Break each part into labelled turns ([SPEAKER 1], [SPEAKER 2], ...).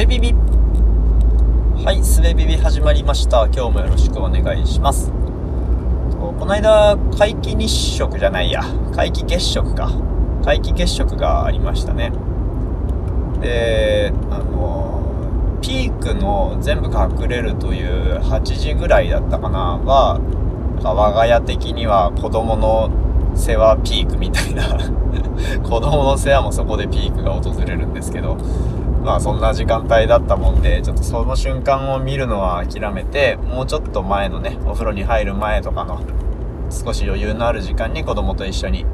[SPEAKER 1] べビビ。はいすべビビ始まりました。今日もよろしくお願いします。この間皆既日食じゃないや。皆既月食か。皆既月食がありましたね。であのピークの全部隠れるという8時ぐらいだったかな。は我が家的には子供の世話ピークみたいな。子供の世話もそこでピークが訪れるんですけど。まあそんな時間帯だったもんでちょっとその瞬間を見るのは諦めてもうちょっと前のねお風呂に入る前とかの少し余裕のある時間に子供と一緒に、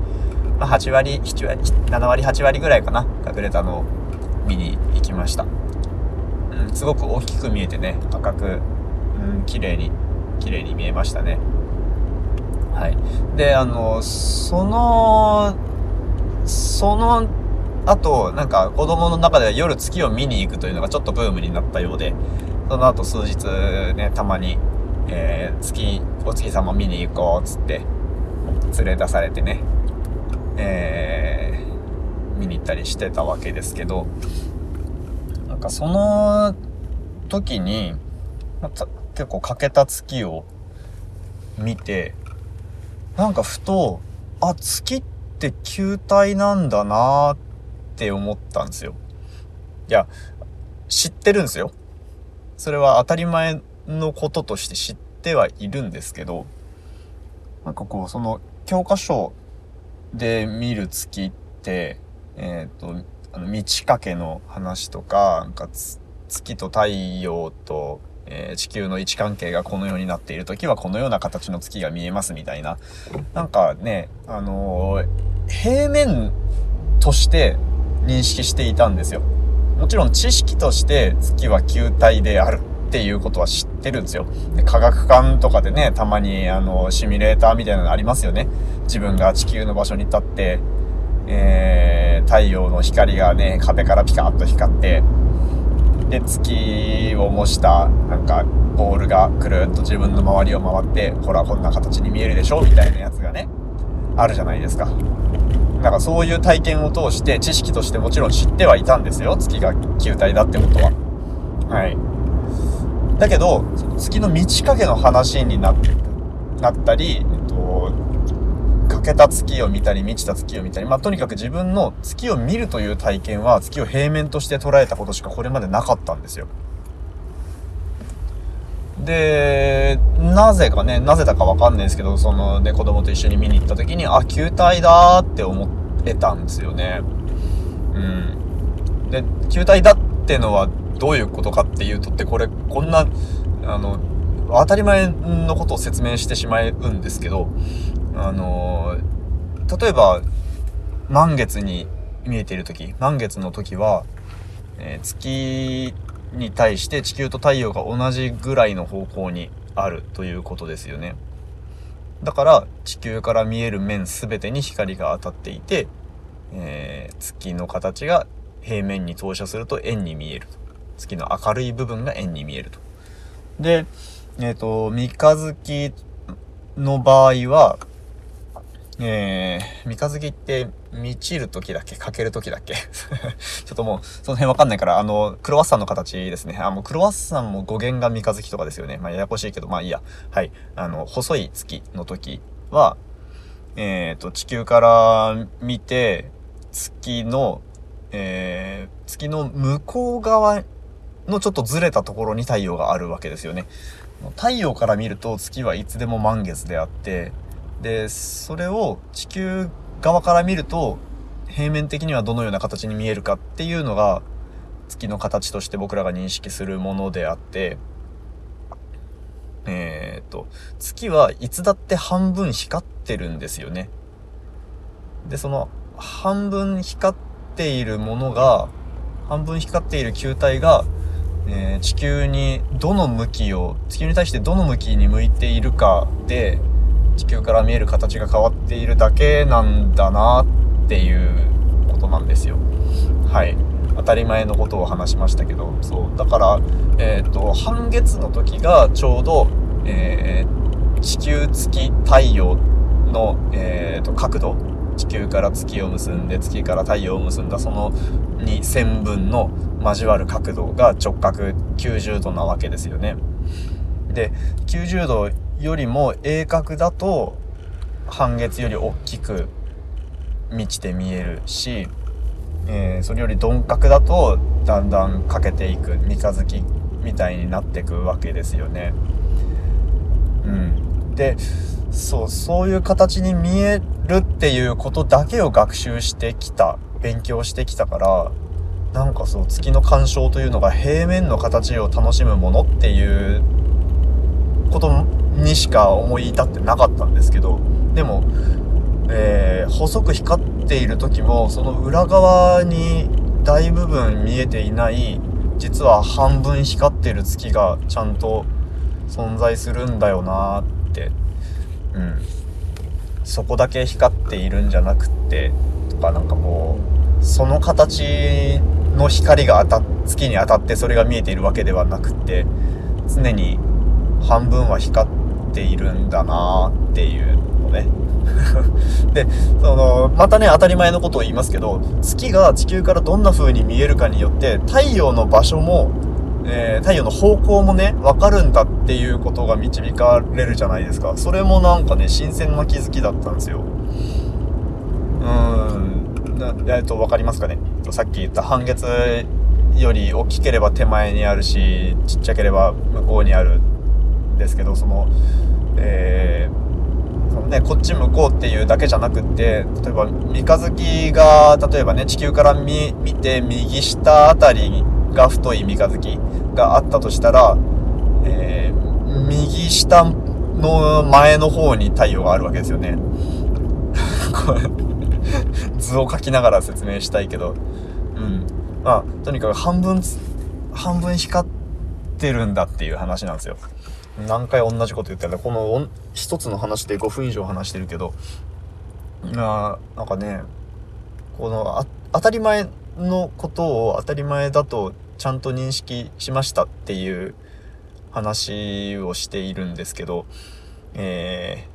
[SPEAKER 1] まあ、8割7割7割8割ぐらいかな隠れたのを見に行きました、うん、すごく大きく見えてね赤く、うん、綺麗に綺麗に見えましたねはい。で、あの、その、その後、なんか子供の中では夜月を見に行くというのがちょっとブームになったようで、その後数日ね、たまに、えー、月、お月様見に行こうっ、つって、連れ出されてね、えー、見に行ったりしてたわけですけど、なんかその時に、結構欠けた月を見て、なんかふと、あ、月って球体なんだなっって思ったんですよ。いや、知ってるんですよ。それは当たり前のこととして知ってはいるんですけど、なんかこう、その教科書で見る月って、えっ、ー、と、あの、満ち欠けの話とか、なんか月と太陽とえー、地球の位置関係がこのようになっている時はこのような形の月が見えますみたいな。なんかね、あのー、平面として認識していたんですよ。もちろん知識として月は球体であるっていうことは知ってるんですよ。で科学館とかでね、たまにあの、シミュレーターみたいなのありますよね。自分が地球の場所に立って、えー、太陽の光がね、壁からピカッと光って、で月を模したなんかボールがくるっと自分の周りを回ってほらこんな形に見えるでしょみたいなやつがねあるじゃないですかなんかそういう体験を通して知識としてもちろん知ってはいたんですよ。月が球体だってことは。はい。だけど月の満ち欠けの話になったり、えっと、欠けた月を見たり満ちた月を見たり、まあ、とにかく自分の月を見るという体験は月を平面として捉えたことしかこれまでなかったんですよ。で、なぜかね、なぜだかわかんないですけど、そのね、子供と一緒に見に行った時に、あ、球体だーって思ってたんですよね。うん。で、球体だってのはどういうことかっていうとって、これ、こんな、あの、当たり前のことを説明してしまうんですけど、あの、例えば、満月に見えている時、満月の時は、えー、月に対して地球と太陽が同じぐらいの方向にあるということですよね。だから地球から見える面全てに光が当たっていて、えー、月の形が平面に投射すると円に見える。月の明るい部分が円に見えると。で、えっ、ー、と、三日月の場合は、えー、三日月って満ちる時だけかける時だっけ ちょっともう、その辺わかんないから、あの、クロワッサンの形ですね。あ、もうクロワッサンも語源が三日月とかですよね。まあ、ややこしいけど、まあいいや。はい。あの、細い月の時は、えっ、ー、と、地球から見て、月の、えー、月の向こう側のちょっとずれたところに太陽があるわけですよね。太陽から見ると月はいつでも満月であって、で、それを地球側から見ると、平面的にはどのような形に見えるかっていうのが、月の形として僕らが認識するものであって、えっ、と、月はいつだって半分光ってるんですよね。で、その半分光っているものが、半分光っている球体が、えー、地球にどの向きを、地球に対してどの向きに向いているかで、地球から見える形が変わっているだけなんだなっていうことなんですよ。はい。当たり前のことを話しましたけど、そう。だから、え、ー、と、半月の時がちょうど、えー、地球月太陽の、えーと、角度地球から月を結んで月から太陽を結んだその2線分の交わる角度が直角90度なわけですよね。で90度よりも鋭角だと半月より大きく満ちて見えるし、えー、それより鈍角だとだんだん欠けていく三日月みたいになっていくわけですよね。うん、でそうそういう形に見えるっていうことだけを学習してきた勉強してきたからなんかそう月の干渉というのが平面の形を楽しむものっていうこともにしか思い至ってなかったんですけどでも、えー、細く光っている時もその裏側に大部分見えていない実は半分光ってる月がちゃんと存在するんだよなってうん。そこだけ光っているんじゃなくってとかなんかこうその形の光が当た月に当たってそれが見えているわけではなくって常に半分は光ってているんだなっていうのね。でそのまたね当たり前のことを言いますけど月が地球からどんな風に見えるかによって太陽の場所も、えー、太陽の方向もね分かるんだっていうことが導かれるじゃないですか。それもなんかね新鮮な気づきだったんですよ。うん。えっと分かりますかね？さっき言った半月より大きければ手前にあるしちっちゃければ向こうにあるですけどそのえーそのね、こっち向こうっていうだけじゃなくて例えば三日月が例えばね地球から見て右下あたりが太い三日月があったとしたら、えー、右下の前の方に太陽があるわけですよね。これ図を描きながら説明したいけど、うん。まあ、とにかく半分、半分光ってるんだっていう話なんですよ。何回同じこと言ってるこの一つの話で5分以上話してるけど、まあ、なんかね、この当たり前のことを当たり前だとちゃんと認識しましたっていう話をしているんですけど、え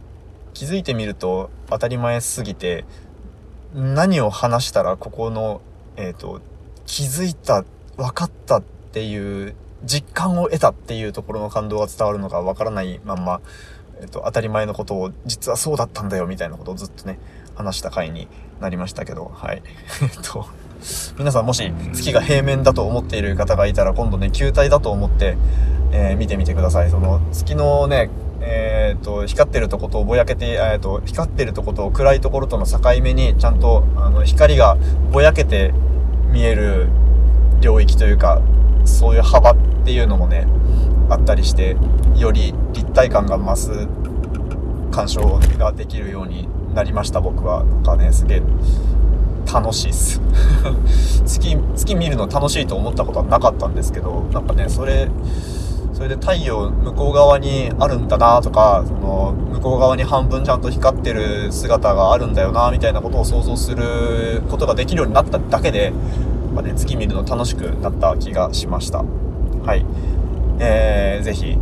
[SPEAKER 1] ー、気づいてみると当たり前すぎて何を話したらここの、えっ、ー、と気づいた分かったっていう実感を得たっていうところの感動が伝わるのかわからないまんま、えっと、当たり前のことを実はそうだったんだよみたいなことをずっとね話した回になりましたけどはい。えっと皆さんもし月が平面だと思っている方がいたら今度ね球体だと思って、えー、見てみてください。その月のねえーと、光ってるとことぼやけて、えーと、光ってるとこと暗いところとの境目にちゃんとあの光がぼやけて見える領域というかそういう幅っていうのもねあったりしてより立体感が増す鑑賞ができるようになりました僕は。なんかねすげえ楽しいっす。月月見るの楽しいと思ったことはなかったんですけどなんかねそれそれで太陽向こう側にあるんだなとかその向こう側に半分ちゃんと光ってる姿があるんだよなみたいなことを想像することができるようになっただけでぱね、月見るの楽しくなった気がしました。はい。えー、ぜひ、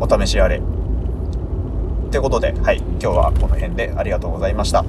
[SPEAKER 1] お試しあれ。ってことで、はい、今日はこの辺でありがとうございました。